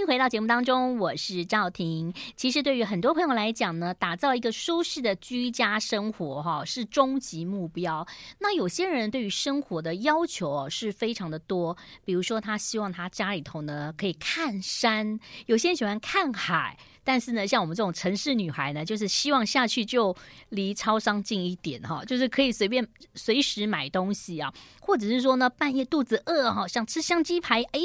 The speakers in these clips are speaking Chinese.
迎回到节目当中，我是赵婷。其实对于很多朋友来讲呢，打造一个舒适的居家生活哈，是终极目标。那有些人对于生活的要求哦是非常的多，比如说他希望他家里头呢可以看山，有些人喜欢看海。但是呢，像我们这种城市女孩呢，就是希望下去就离超商近一点哈，就是可以随便随时买东西啊，或者是说呢，半夜肚子饿哈，想吃香鸡排，哎，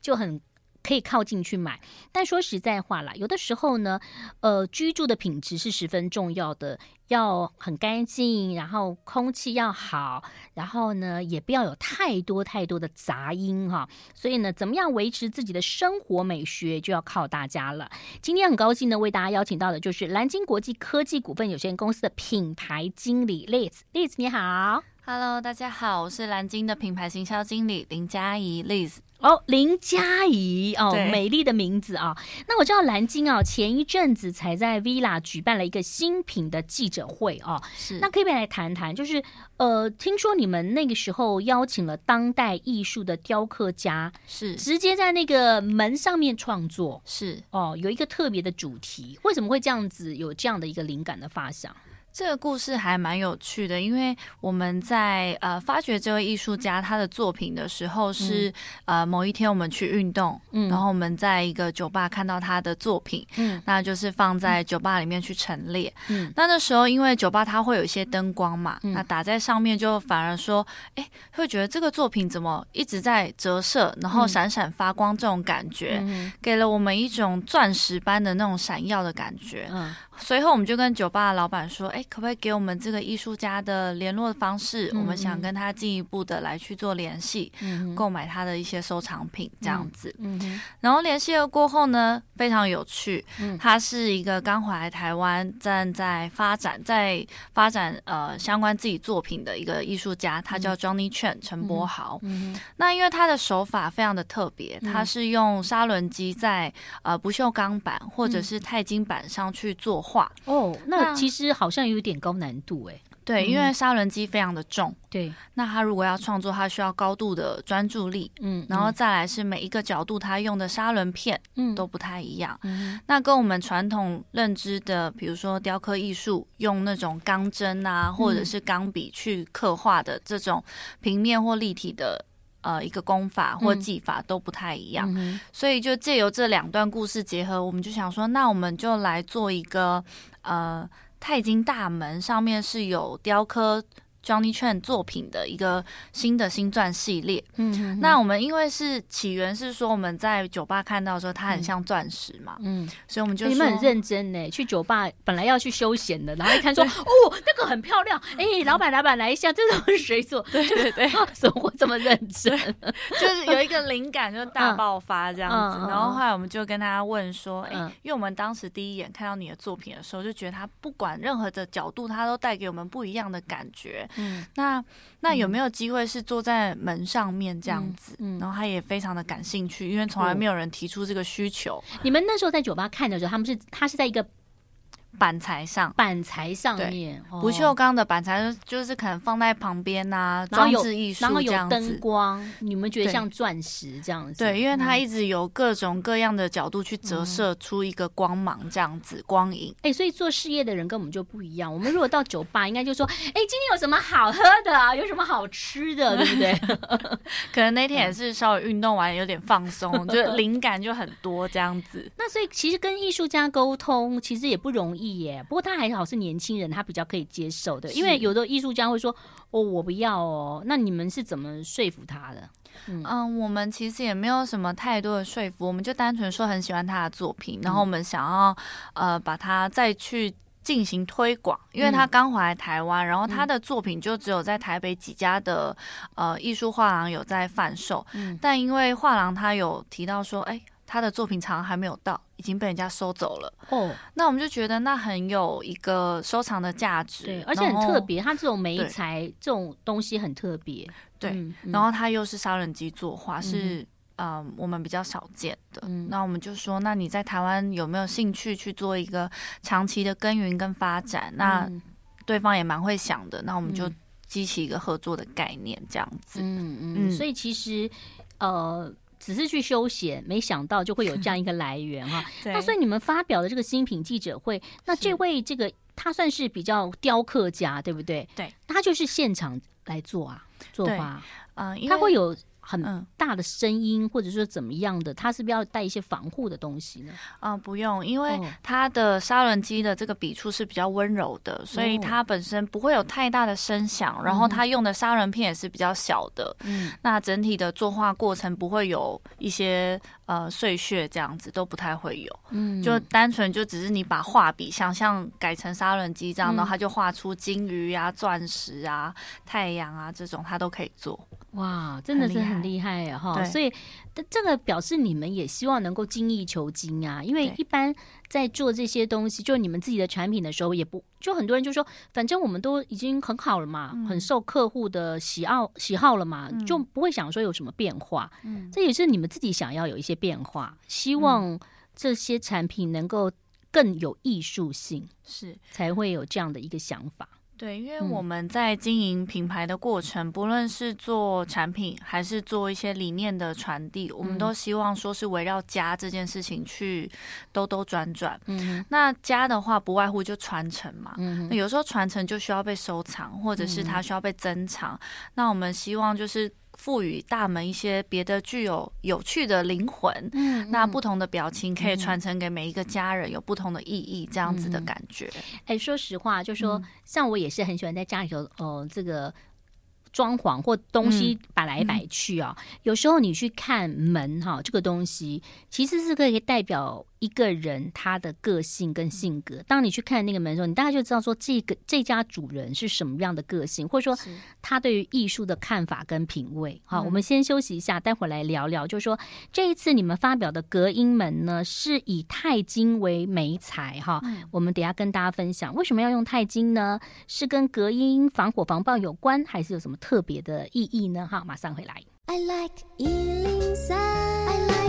就很。可以靠近去买，但说实在话啦，有的时候呢，呃，居住的品质是十分重要的，要很干净，然后空气要好，然后呢，也不要有太多太多的杂音哈。所以呢，怎么样维持自己的生活美学，就要靠大家了。今天很高兴呢，为大家邀请到的就是蓝鲸国际科技股份有限公司的品牌经理 Liz，Liz 你好，Hello，大家好，我是蓝鲸的品牌行销经理林佳怡 Liz。哦，林佳怡哦，美丽的名字啊。那我知道蓝鲸啊，前一阵子才在 Villa 举办了一个新品的记者会哦。是，那可以不可以来谈谈？就是呃，听说你们那个时候邀请了当代艺术的雕刻家，是直接在那个门上面创作，是哦，有一个特别的主题。为什么会这样子有这样的一个灵感的发想？这个故事还蛮有趣的，因为我们在呃发掘这位艺术家他的作品的时候是，是、嗯、呃某一天我们去运动，嗯，然后我们在一个酒吧看到他的作品，嗯，那就是放在酒吧里面去陈列，嗯，那那时候因为酒吧它会有一些灯光嘛，嗯、那打在上面就反而说，哎，会觉得这个作品怎么一直在折射，然后闪闪发光这种感觉，嗯、给了我们一种钻石般的那种闪耀的感觉，嗯。随后，我们就跟酒吧的老板说：“哎，可不可以给我们这个艺术家的联络方式？嗯、我们想跟他进一步的来去做联系，嗯、购买他的一些收藏品，这样子。然后联系了过后呢，非常有趣。嗯、他是一个刚回来台湾，正在发展，在发展呃相关自己作品的一个艺术家，他叫 Johnny Chen 陈柏豪。嗯嗯、那因为他的手法非常的特别，嗯、他是用砂轮机在呃不锈钢板或者是钛金板上去作。”画哦，那其实好像有点高难度哎。对，因为砂轮机非常的重。对，那他如果要创作，他需要高度的专注力。嗯，然后再来是每一个角度，他用的砂轮片，嗯，都不太一样。嗯，那跟我们传统认知的，比如说雕刻艺术，用那种钢针啊，或者是钢笔去刻画的这种平面或立体的。呃，一个功法或技法都不太一样，嗯、所以就借由这两段故事结合，我们就想说，那我们就来做一个呃，钛金大门上面是有雕刻。Johnny Chen 作品的一个新的星钻系列，嗯哼哼，那我们因为是起源是说我们在酒吧看到的时候，它很像钻石嘛，嗯，所以我们就说，你们很认真呢。去酒吧本来要去休闲的，然后一看说，哦，那个很漂亮，哎、欸，老板老板来一下，这种是谁做？对 对对，怎么会这么认真？就是有一个灵感就大爆发这样子，嗯、然后后来我们就跟他问说，哎、欸，因为我们当时第一眼看到你的作品的时候，就觉得他不管任何的角度，他都带给我们不一样的感觉。嗯，那那有没有机会是坐在门上面这样子？嗯，嗯，然后他也非常的感兴趣，因为从来没有人提出这个需求。你们那时候在酒吧看的时候，他们是他是在一个。板材上，板材上面，不锈钢的板材就是可能放在旁边呐，装置艺术这样子。然后有灯光，你们觉得像钻石这样子？对，因为它一直有各种各样的角度去折射出一个光芒，这样子光影。哎，所以做事业的人跟我们就不一样。我们如果到酒吧，应该就说：“哎，今天有什么好喝的啊？有什么好吃的，对不对？” 可能那天也是稍微运动完，有点放松，就灵感就很多这样子。那所以其实跟艺术家沟通，其实也不容易。耶，不过他还好是年轻人，他比较可以接受的。因为有的艺术家会说：“哦，我不要哦。”那你们是怎么说服他的？嗯，嗯，我们其实也没有什么太多的说服，我们就单纯说很喜欢他的作品，然后我们想要呃把他再去进行推广，因为他刚回来台湾，然后他的作品就只有在台北几家的呃艺术画廊有在贩售，嗯，但因为画廊他有提到说，哎。他的作品常还没有到，已经被人家收走了。哦，那我们就觉得那很有一个收藏的价值，对，而且很特别。它这种媒材这种东西很特别，对。嗯、然后它又是杀人机作画，嗯、是嗯、呃、我们比较少见的。嗯，那我们就说，那你在台湾有没有兴趣去做一个长期的耕耘跟发展？嗯、那对方也蛮会想的。那我们就激起一个合作的概念，这样子。嗯嗯。嗯，所以其实呃。只是去休闲，没想到就会有这样一个来源哈。那所以你们发表的这个新品记者会，那这位这个他算是比较雕刻家，对不对？对，他就是现场来做啊，做法，嗯，他会有。很大的声音，或者说怎么样的，它是不是要带一些防护的东西呢？嗯，不用，因为它的砂轮机的这个笔触是比较温柔的，所以它本身不会有太大的声响。然后它用的砂轮片也是比较小的，嗯，那整体的作画过程不会有一些呃碎屑，这样子都不太会有。嗯，就单纯就只是你把画笔想象改成砂轮机这样，然后它就画出金鱼啊、钻石啊、太阳啊这种，它都可以做。哇，真的是很厉害呀！哈，所以这个表示你们也希望能够精益求精啊。因为一般在做这些东西，就你们自己的产品的时候，也不就很多人就说，反正我们都已经很好了嘛，嗯、很受客户的喜好喜好了嘛，就不会想说有什么变化。嗯，这也是你们自己想要有一些变化，希望这些产品能够更有艺术性，是才会有这样的一个想法。对，因为我们在经营品牌的过程，嗯、不论是做产品还是做一些理念的传递，嗯、我们都希望说是围绕家这件事情去兜兜转转。嗯，那家的话不外乎就传承嘛。嗯，那有时候传承就需要被收藏，或者是它需要被珍藏。嗯、那我们希望就是。赋予大门一些别的具有有趣的灵魂，嗯，那不同的表情可以传承给每一个家人，有不同的意义，这样子的感觉。哎、欸，说实话，就说像我也是很喜欢在家里头，哦、呃，这个。装潢或东西摆来摆去啊，嗯嗯、有时候你去看门哈，这个东西其实是可以代表一个人他的个性跟性格。当你去看那个门的时候，你大概就知道说这个这家主人是什么样的个性，或者说他对于艺术的看法跟品味。好，我们先休息一下，待会儿来聊聊。就是说这一次你们发表的隔音门呢，是以钛金为媒材哈。我们等下跟大家分享为什么要用钛金呢？是跟隔音、防火、防爆有关，还是有什么？特别的意义呢？哈，马上回来。I like 103, I like radio。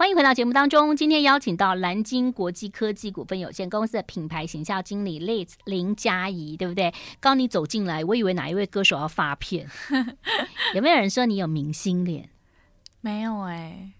欢迎回到节目当中。今天邀请到蓝鲸国际科技股份有限公司的品牌形象经理 Liz 林佳怡，对不对？刚你走进来，我以为哪一位歌手要发片？有没有人说你有明星脸？没有哎、欸。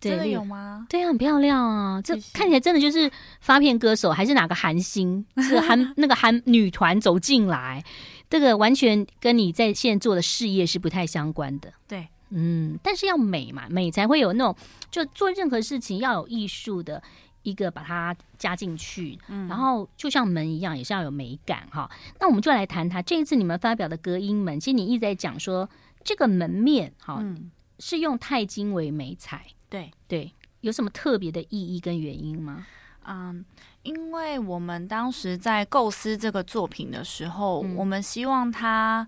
真的有吗？对啊，很漂亮啊！这看起来真的就是发片歌手，还是哪个韩星？是韩那个韩女团走进来，这个完全跟你在现在做的事业是不太相关的。对，嗯，但是要美嘛，美才会有那种，就做任何事情要有艺术的一个把它加进去。嗯，然后就像门一样，也是要有美感哈。那我们就来谈谈这一次你们发表的隔音门。其实你一直在讲说，这个门面哈，嗯，是用钛金为美材。对对，有什么特别的意义跟原因吗？嗯，因为我们当时在构思这个作品的时候，嗯、我们希望它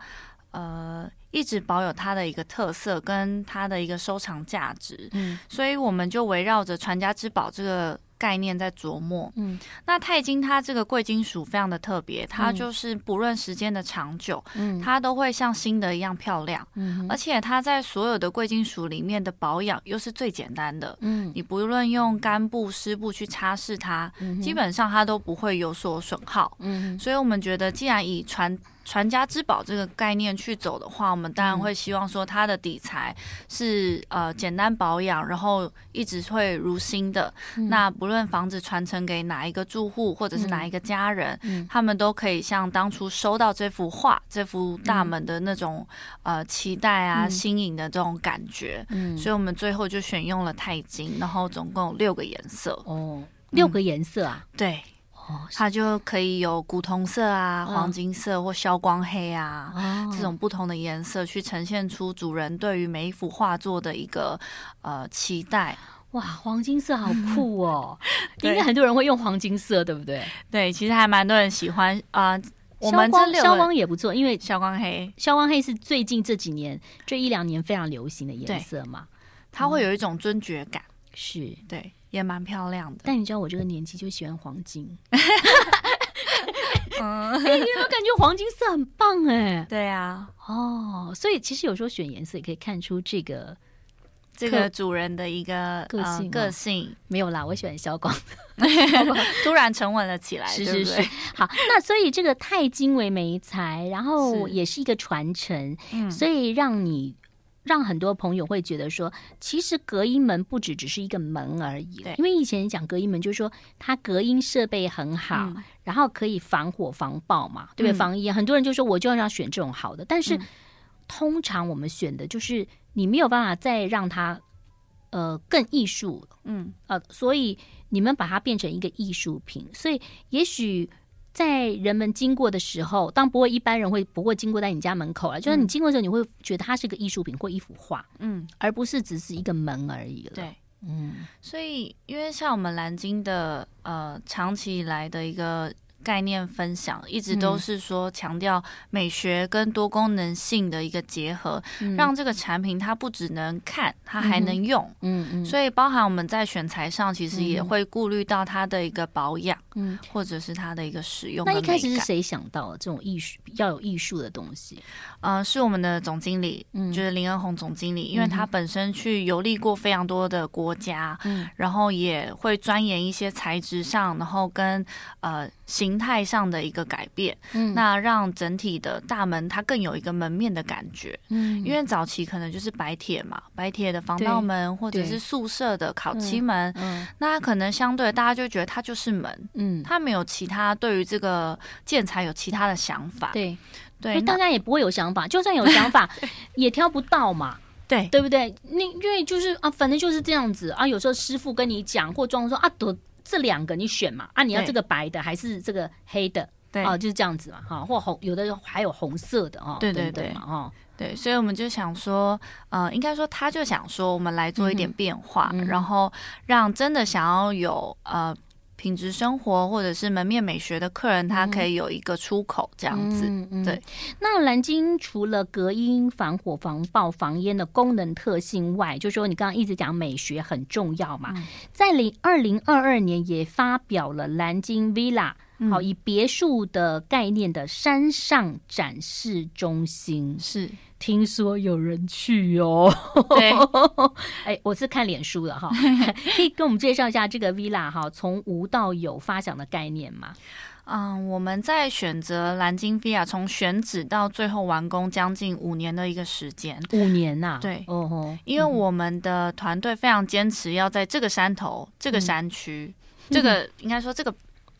呃一直保有它的一个特色跟它的一个收藏价值，嗯，所以我们就围绕着传家之宝这个。概念在琢磨，嗯，那钛金它这个贵金属非常的特别，它就是不论时间的长久，嗯，它都会像新的一样漂亮，嗯，而且它在所有的贵金属里面的保养又是最简单的，嗯，你不论用干布、湿布去擦拭它，基本上它都不会有所损耗，嗯，所以我们觉得既然以传传家之宝这个概念去走的话，我们当然会希望说它的底材是呃简单保养，然后一直会如新的。嗯、那不论房子传承给哪一个住户或者是哪一个家人，嗯、他们都可以像当初收到这幅画、这幅大门的那种呃期待啊、新颖的这种感觉。嗯，所以我们最后就选用了钛金，然后总共有六个颜色。哦，六个颜色啊？嗯、对。它就可以有古铜色啊、黄金色或消光黑啊、哦、这种不同的颜色，去呈现出主人对于每一幅画作的一个呃期待。哇，黄金色好酷哦！应该很多人会用黄金色，对不对？对，其实还蛮多人喜欢啊。呃、我们这消光也不错，因为消光黑，消光黑是最近这几年这一两年非常流行的颜色嘛。它会有一种尊爵感，是对。也蛮漂亮的，但你知道我这个年纪就喜欢黄金，嗯，哎，有没有感觉黄金色很棒哎？对啊，哦，所以其实有时候选颜色也可以看出这个这个主人的一个个性个性。没有啦，我喜欢消光，突然沉稳了起来，是是是。好，那所以这个钛金为媒材，然后也是一个传承，所以让你。让很多朋友会觉得说，其实隔音门不只只是一个门而已。对，因为以前讲隔音门，就是说它隔音设备很好，嗯、然后可以防火防爆嘛，对不对？嗯、防烟，很多人就说我就要选这种好的。但是、嗯、通常我们选的就是你没有办法再让它呃更艺术，嗯呃，所以你们把它变成一个艺术品，所以也许。在人们经过的时候，当不会一般人会不会经过在你家门口了，就是你经过的时候，你会觉得它是个艺术品或一幅画，嗯，而不是只是一个门而已了。对，嗯，所以因为像我们蓝鲸的呃长期以来的一个。概念分享一直都是说强调美学跟多功能性的一个结合，嗯、让这个产品它不只能看，它还能用。嗯嗯。所以包含我们在选材上，其实也会顾虑到它的一个保养，嗯，或者是它的一个使用。那一开始是谁想到这种艺术要有艺术的东西？嗯、呃，是我们的总经理，嗯、就是林恩宏总经理，因为他本身去游历过非常多的国家，嗯，然后也会钻研一些材质上，然后跟呃形。态上的一个改变，嗯，那让整体的大门它更有一个门面的感觉，嗯，因为早期可能就是白铁嘛，白铁的防盗门或者是宿舍的烤漆门，嗯，那可能相对大家就觉得它就是门，嗯，它没有其他对于这个建材有其他的想法，对。对，大家也不会有想法，就算有想法 也挑不到嘛，对。对不对？那因为就是啊，反正就是这样子啊，有时候师傅跟你讲或装说啊都。这两个你选嘛？啊，你要这个白的还是这个黑的？对啊，就是这样子嘛，哈，或红有的还有红色的哦，对对对嘛，哈，对，所以我们就想说，呃，应该说他就想说，我们来做一点变化，嗯、然后让真的想要有呃。品质生活或者是门面美学的客人，他可以有一个出口这样子。嗯嗯、对，那蓝鲸除了隔音、防火、防爆、防烟的功能特性外，就说你刚刚一直讲美学很重要嘛，嗯、在零二零二二年也发表了蓝鲸 Villa，好、嗯、以别墅的概念的山上展示中心。是。听说有人去哦，对，哎，我是看脸书的哈，可以跟我们介绍一下这个 Villa 哈，从无到有发想的概念吗？嗯，我们在选择蓝鲸 Villa，从选址到最后完工将近五年的一个时间，五年呐、啊，对，哦吼，因为我们的团队非常坚持要在这个山头、这个山区、嗯、这个应该说这个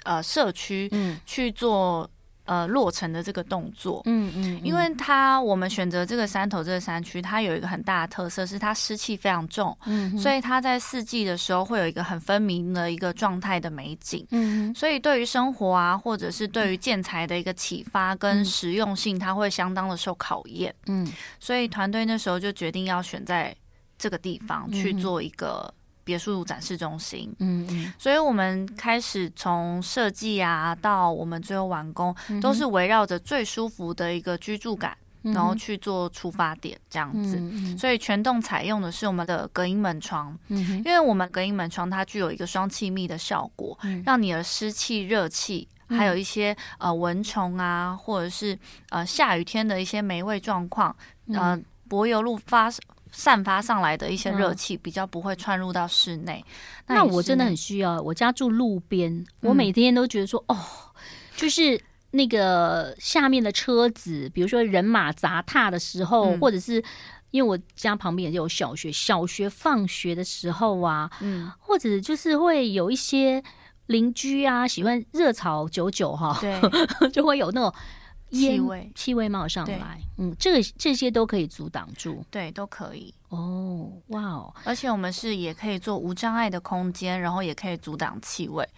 呃社区去做。呃，落成的这个动作，嗯嗯，嗯，因为它我们选择这个山头这个山区，它有一个很大的特色，是它湿气非常重，嗯，所以它在四季的时候会有一个很分明的一个状态的美景，嗯，所以对于生活啊，或者是对于建材的一个启发跟实用性，它会相当的受考验，嗯，所以团队那时候就决定要选在这个地方去做一个。别墅展示中心，嗯嗯，所以我们开始从设计啊，到我们最后完工，嗯、都是围绕着最舒服的一个居住感，然后去做出发点这样子。所以全栋采用的是我们的隔音门窗，嗯、因为我们隔音门窗它具有一个双气密的效果，嗯、让你的湿气、热气，还有一些呃蚊虫啊，或者是呃下雨天的一些霉味状况，呃柏油路发。散发上来的一些热气比较不会窜入到室内。嗯、那，那我真的很需要。我家住路边，我每天都觉得说，嗯、哦，就是那个下面的车子，比如说人马杂踏的时候，嗯、或者是因为我家旁边也有小学，小学放学的时候啊，嗯，或者就是会有一些邻居啊，喜欢热炒九九哈，对，就会有那种。气味气味冒上来，嗯，这个这些都可以阻挡住，对，都可以。哦，哇哦！而且我们是也可以做无障碍的空间，然后也可以阻挡气味。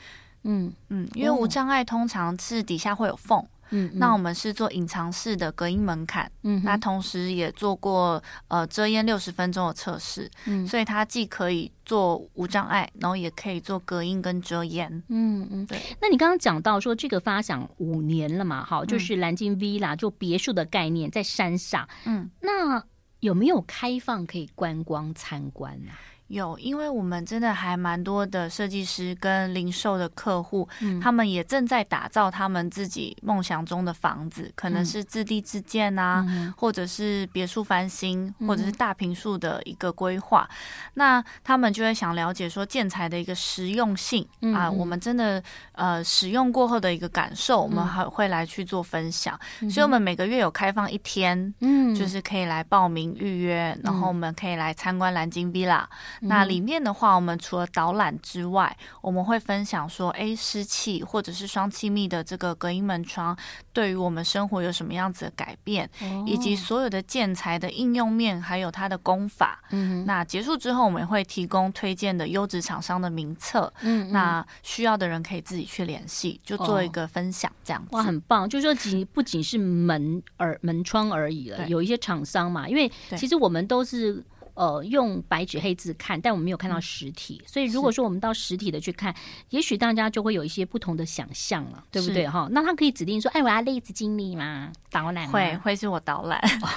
嗯嗯，因为无障碍通常是底下会有缝。嗯，那我们是做隐藏式的隔音门槛，嗯哼，那同时也做过呃遮烟六十分钟的测试，嗯，所以它既可以做无障碍，然后也可以做隔音跟遮烟，嗯嗯，对。那你刚刚讲到说这个发想五年了嘛，好，就是蓝鲸 Villa 就别墅的概念在山上，嗯，那有没有开放可以观光参观啊？有，因为我们真的还蛮多的设计师跟零售的客户，嗯，他们也正在打造他们自己梦想中的房子，可能是自地自建啊，嗯、或者是别墅翻新，或者是大平数的一个规划。嗯、那他们就会想了解说建材的一个实用性、嗯、啊，我们真的呃使用过后的一个感受，我们还会来去做分享。嗯、所以，我们每个月有开放一天，嗯，就是可以来报名预约，然后我们可以来参观蓝鲸 Villa。那里面的话，我们除了导览之外，我们会分享说，哎，湿气或者是双气密的这个隔音门窗，对于我们生活有什么样子的改变，哦、以及所有的建材的应用面，还有它的功法。嗯，那结束之后，我们会提供推荐的优质厂商的名册。嗯，那需要的人可以自己去联系，就做一个分享这样子。哇，很棒！就是说，仅不仅是门而门窗而已了，有一些厂商嘛，因为其实我们都是。呃，用白纸黑字看，但我们没有看到实体，嗯、所以如果说我们到实体的去看，也许大家就会有一些不同的想象了，对不对？哈，那他可以指定说，哎，我要例子经理吗？导览会会是我导览，哦、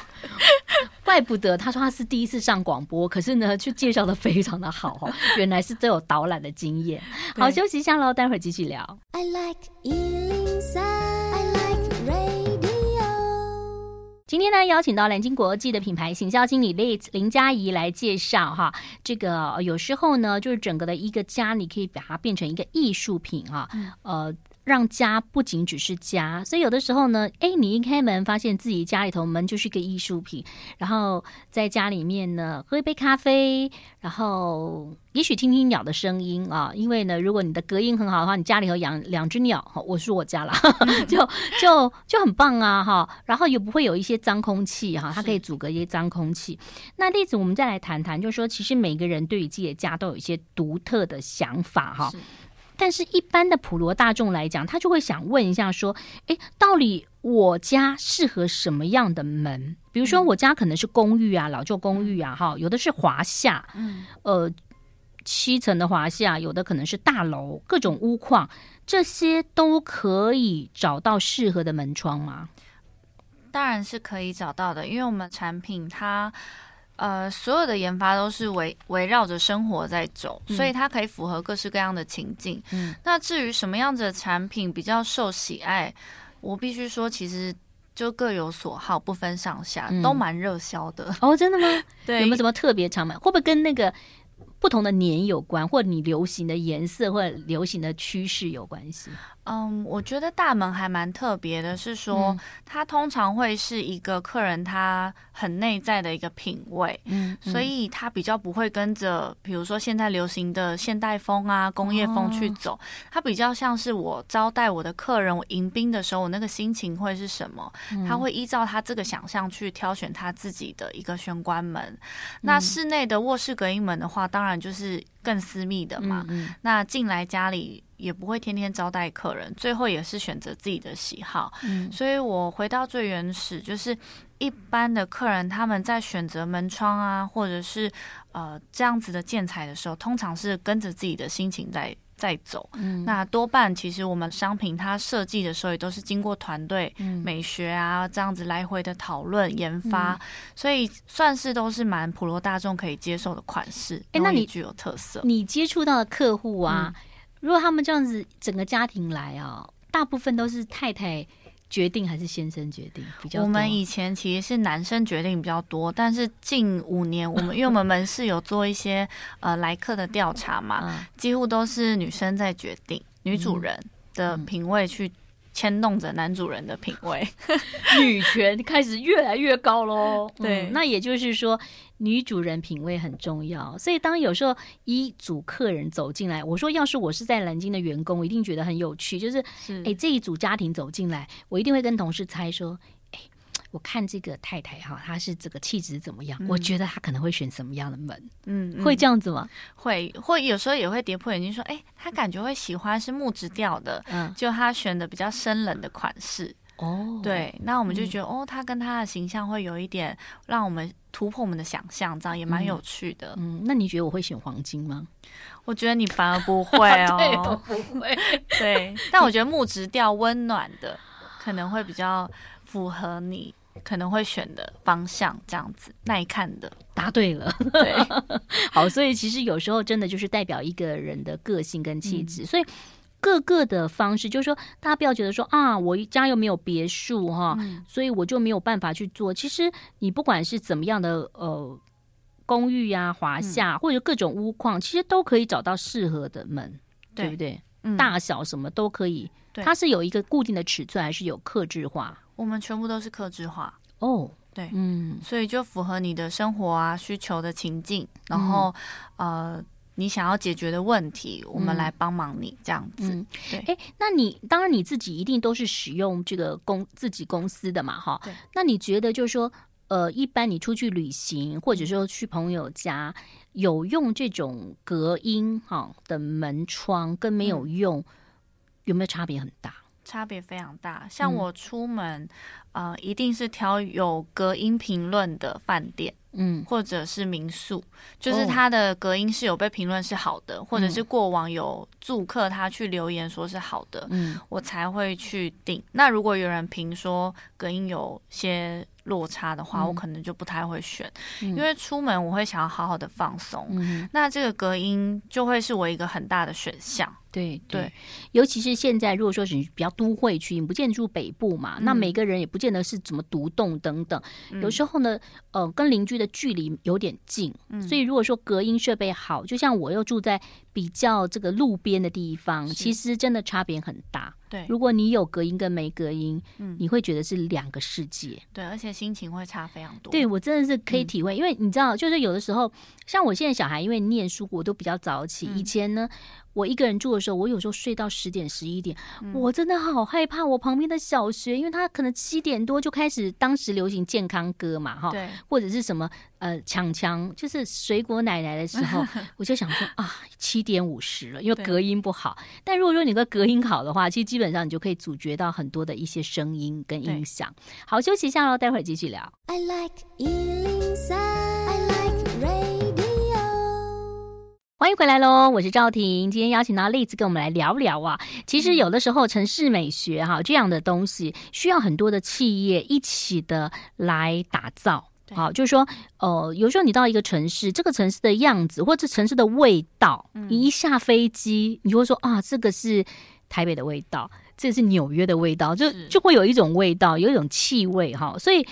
怪不得他说他是第一次上广播，可是呢，却介绍的非常的好哈，原来是都有导览的经验。好，休息一下喽，待会儿继续聊。I like 今天呢，邀请到蓝鲸国际的品牌行销经理 Liz 林佳怡来介绍哈。这个有时候呢，就是整个的一个家，你可以把它变成一个艺术品哈。呃。让家不仅只是家，所以有的时候呢，哎，你一开门，发现自己家里头门就是一个艺术品，然后在家里面呢，喝一杯咖啡，然后也许听听鸟的声音啊，因为呢，如果你的隔音很好的话，你家里头养两只鸟，我是我家了，就就就很棒啊，哈，然后也不会有一些脏空气哈，它可以阻隔一些脏空气。那例子我们再来谈谈，就是说，其实每个人对于自己的家都有一些独特的想法哈。但是，一般的普罗大众来讲，他就会想问一下，说：“诶，到底我家适合什么样的门？比如说，我家可能是公寓啊，老旧公寓啊，哈，有的是华夏，嗯，呃，七层的华夏，有的可能是大楼，各种屋况，这些都可以找到适合的门窗吗？当然是可以找到的，因为我们产品它。”呃，所有的研发都是围围绕着生活在走，嗯，所以它可以符合各式各样的情境。嗯，那至于什么样子的产品比较受喜爱，我必须说，其实就各有所好，不分上下，嗯，都蛮热销的。哦，真的吗？对，有没有什么特别常买？会不会跟那个不同的年有关，或者你流行的颜色，或者流行的趋势有关系？嗯，我觉得大门还蛮特别的，是说、嗯、它通常会是一个客人他很内在的一个品味，嗯，所以他比较不会跟着，比如说现在流行的现代风啊、工业风去走，他、哦、比较像是我招待我的客人，我迎宾的时候，我那个心情会是什么？他会依照他这个想象去挑选他自己的一个玄关门。嗯、那室内的卧室隔音门的话，当然就是更私密的嘛。嗯嗯、那进来家里。也不会天天招待客人，最后也是选择自己的喜好。嗯，所以我回到最原始，就是一般的客人他们在选择门窗啊，或者是呃这样子的建材的时候，通常是跟着自己的心情在在走。嗯，那多半其实我们商品它设计的时候也都是经过团队美学啊这样子来回的讨论研发，所以算是都是蛮普罗大众可以接受的款式。哎，那你具有特色，你接触到的客户啊。嗯如果他们这样子整个家庭来啊，大部分都是太太决定还是先生决定比较多？我们以前其实是男生决定比较多，但是近五年我们 因为我们门市有做一些呃来客的调查嘛，几乎都是女生在决定，女主人的品味去牵动着男主人的品味，女权开始越来越高喽。对，那也就是说。女主人品味很重要，所以当有时候一组客人走进来，我说要是我是在南京的员工，我一定觉得很有趣。就是，哎欸，这一组家庭走进来，我一定会跟同事猜说，哎，我看这个太太哈，她是这个气质怎么样？嗯、我觉得她可能会选什么样的门？嗯，会这样子吗？会，或有时候也会跌破眼镜说，哎，她感觉会喜欢是木质调的，嗯，就她选的比较深冷的款式。哦，对，那我们就觉得，嗯、哦，她跟她的形象会有一点让我们突破我们的想象，这样也蛮有趣的嗯。嗯，那你觉得我会选黄金吗？我觉得你反而不会 哦，对，我不会。对，但我觉得木质调温暖的可能会比较符合你。可能会选的方向，这样子耐看的。答对了，对，好，所以其实有时候真的就是代表一个人的个性跟气质，嗯、所以各个的方式，就是说大家不要觉得说啊，我家又没有别墅哈，嗯、所以我就没有办法去做。其实你不管是怎么样的呃公寓呀、啊、华夏、嗯、或者各种屋况，其实都可以找到适合的门，对，对不对？嗯、大小什么都可以。对它是有一个固定的尺寸，还是有克制化？我们全部都是克制化哦。对，嗯，所以就符合你的生活啊需求的情境，然后、嗯、呃，你想要解决的问题，我们来帮忙你这样子。嗯、对，哎，那你当然你自己一定都是使用这个公自己公司的嘛，哈。对。那你觉得就是说，呃，一般你出去旅行，或者说去朋友家，有用这种隔音哈的门窗，跟没有用，嗯、有没有差别很大？差别非常大。像我出门。嗯呃，一定是挑有隔音评论的饭店，嗯，或者是民宿，就是它的隔音是有被评论是好的，哦、或者是过往有住客他去留言说是好的，嗯，我才会去订。那如果有人评说隔音有些落差的话，嗯、我可能就不太会选，嗯、因为出门我会想要好好的放松，嗯，那这个隔音就会是我一个很大的选项。对对，对。尤其是现在，如果说是比较都会区，你不见得住北部嘛，嗯、那每个人也不见得是怎么独栋等等。嗯、有时候呢，呃，跟邻居的距离有点近，嗯、所以如果说隔音设备好，就像我又住在比较这个路边的地方，其实真的差别很大。对，如果你有隔音跟没隔音，嗯，你会觉得是两个世界。对，而且心情会差非常多。对，我真的是可以体会，嗯、因为你知道，就是有的时候，像我现在小孩因为念书，我都比较早起。嗯、以前呢。我一个人住的时候，我有时候睡到十点十一点，嗯、我真的好害怕。我旁边的小学，因为他可能七点多就开始，当时流行健康歌嘛，哈对，或者是什么呃强强，就是水果奶奶的时候，我就想说啊，七点五十了，因为隔音不好。但如果说你的隔音好的话，其实基本上你就可以阻绝到很多的一些声音跟音响。好，休息一下喽，待会儿继续聊。I like 欢迎回来喽，我是赵婷。今天邀请到丽子跟我们来聊聊啊。其实有的时候城市美学哈这样的东西，需要很多的企业一起的来打造。好，就是说，呃，有时候你到一个城市，这个城市的样子或者城市的味道，你一下飞机，你就会说啊，这个是台北的味道，这是纽约的味道，就就会有一种味道，有一种气味哈。所以。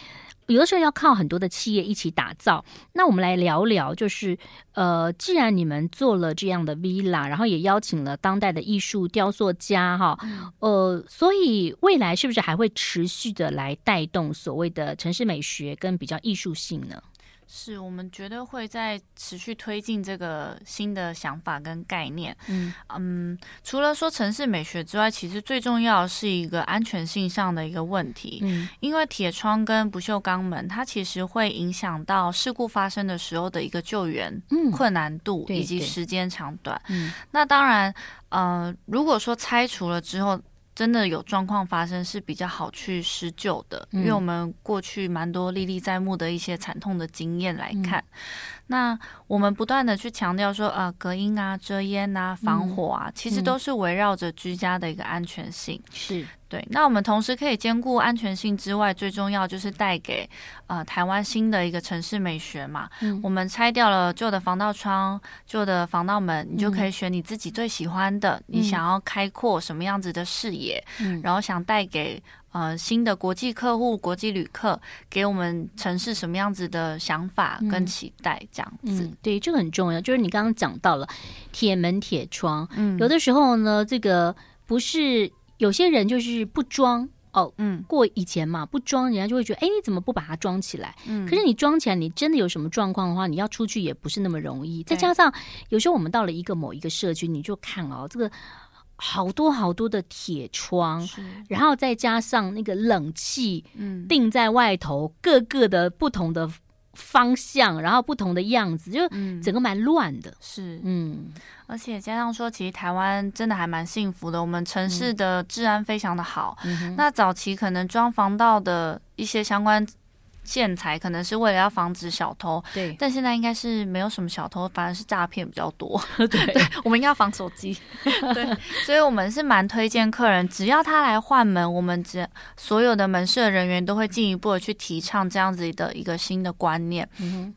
有的时候要靠很多的企业一起打造。那我们来聊聊，就是呃，既然你们做了这样的 villa，然后也邀请了当代的艺术雕塑家哈，呃，所以未来是不是还会持续的来带动所谓的城市美学跟比较艺术性呢？是我们觉得会在持续推进这个新的想法跟概念。嗯嗯，除了说城市美学之外，其实最重要的是一个安全性上的一个问题。嗯，因为铁窗跟不锈钢门，它其实会影响到事故发生的时候的一个救援困难度以及时间长短。嗯，那当然，呃，如果说拆除了之后。真的有状况发生是比较好去施救的，嗯、因为我们过去蛮多历历在目的一些惨痛的经验来看。嗯那我们不断的去强调说，呃，隔音啊、遮烟啊、防火啊，嗯、其实都是围绕着居家的一个安全性。是对。那我们同时可以兼顾安全性之外，最重要就是带给呃台湾新的一个城市美学嘛。嗯、我们拆掉了旧的防盗窗、旧的防盗门，你就可以选你自己最喜欢的，嗯、你想要开阔什么样子的视野，嗯、然后想带给。呃，新的国际客户、国际旅客给我们城市什么样子的想法跟期待？这样子，对，这个很重要。就是你刚刚讲到了铁门、铁窗，嗯，有的时候呢，这个不是有些人就是不装哦，嗯，过以前嘛，不装，人家就会觉得，哎，你怎么不把它装起来？嗯，可是你装起来，你真的有什么状况的话，你要出去也不是那么容易。再加上有时候我们到了一个某一个社区，你就看哦，这个。好多好多的铁窗，然后再加上那个冷气，嗯，定在外头，各个的不同的方向，然后不同的样子，就整个蛮乱的。是，嗯，而且加上说，其实台湾真的还蛮幸福的，我们城市的治安非常的好。嗯、那早期可能装防盗的一些相关。建材可能是为了要防止小偷，对，但现在应该是没有什么小偷，反而是诈骗比较多。对，对，我们应该要防手机。对，所以我们是蛮推荐客人，只要他来换门，我们只所有的门市的人员都会进一步的去提倡这样子的一个新的观念。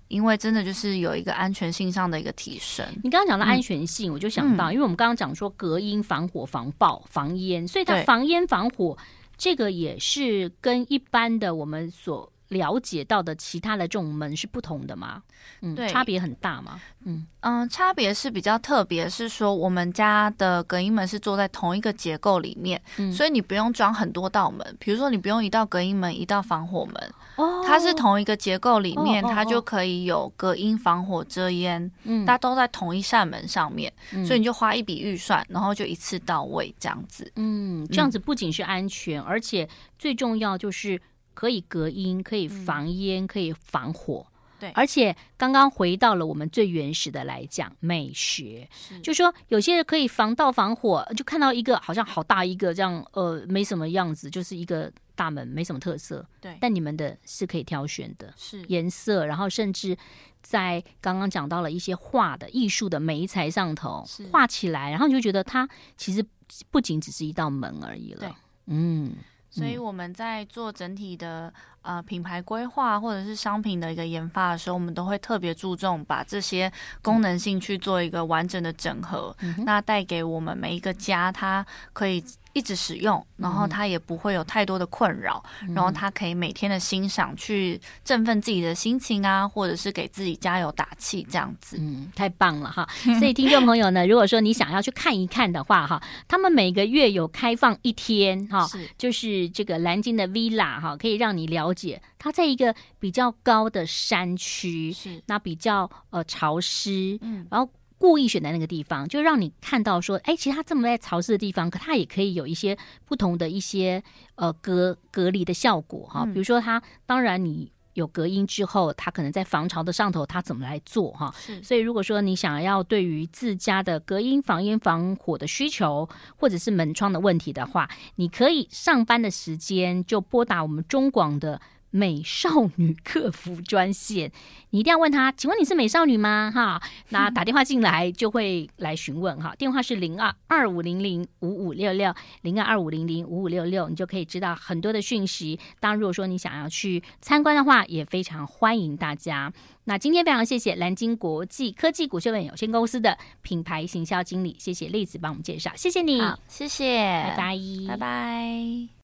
因为真的就是有一个安全性上的一个提升。你刚刚讲到安全性，嗯、我就想到，因为我们刚刚讲说隔音、防火、防爆、防烟，所以它防烟防火这个也是跟一般的我们所了解到的其他的这种门是不同的吗？嗯，对，差别很大吗？嗯。嗯，差别是比较特别，是说我们家的隔音门是做在同一个结构里面，嗯，所以你不用装很多道门，比如说你不用一道隔音门，一道防火门，哦，它是同一个结构里面，哦，它就可以有隔音、防火、遮烟，嗯，它都在同一扇门上面，嗯，所以你就花一笔预算，然后就一次到位这样子，嗯，这样子不仅是安全，嗯，而且最重要就是。可以隔音，可以防烟，可以防火。对，而且刚刚回到了我们最原始的来讲，美学，就说有些人可以防盗防火，就看到一个好像好大一个这样，呃，没什么样子，就是一个大门，没什么特色。对，但你们的是可以挑选的，是颜色，然后甚至在刚刚讲到了一些画的艺术的媒材上头画起来，然后你就觉得它其实不仅只是一道门而已了。对，嗯。所以我们在做整体的呃品牌规划或者是商品的一个研发的时候，我们都会特别注重把这些功能性去做一个完整的整合，嗯、那带给我们每一个家，它可以。一直使用，然后它也不会有太多的困扰，嗯、然后它可以每天的欣赏，去振奋自己的心情啊，或者是给自己加油打气，这样子，嗯，太棒了哈！所以听众朋友呢，如果说你想要去看一看的话，哈，他们每个月有开放一天，哈，就是这个蓝鲸的 Villa 哈，可以让你了解它在一个比较高的山区，是那比较呃潮湿，嗯，然后。故意选在那个地方，就让你看到说，哎，其实它这么在潮湿的地方，可它也可以有一些不同的一些呃隔隔离的效果哈。比如说它，当然你有隔音之后，它可能在防潮的上头，它怎么来做哈？所以如果说你想要对于自家的隔音、防烟、防火的需求，或者是门窗的问题的话，你可以上班的时间就拨打我们中广的。美少女客服专线，你一定要问他，请问你是美少女吗？哈，那 打电话进来就会来询问哈，电话是零二二五零零五五六六零二二五零零五五六六，你就可以知道很多的讯息。当然，如果说你想要去参观的话，也非常欢迎大家。那今天非常谢谢蓝鲸国际科技股份有限公司的品牌行销经理，谢谢栗子帮我们介绍，谢谢你，好，谢谢，拜拜，拜拜。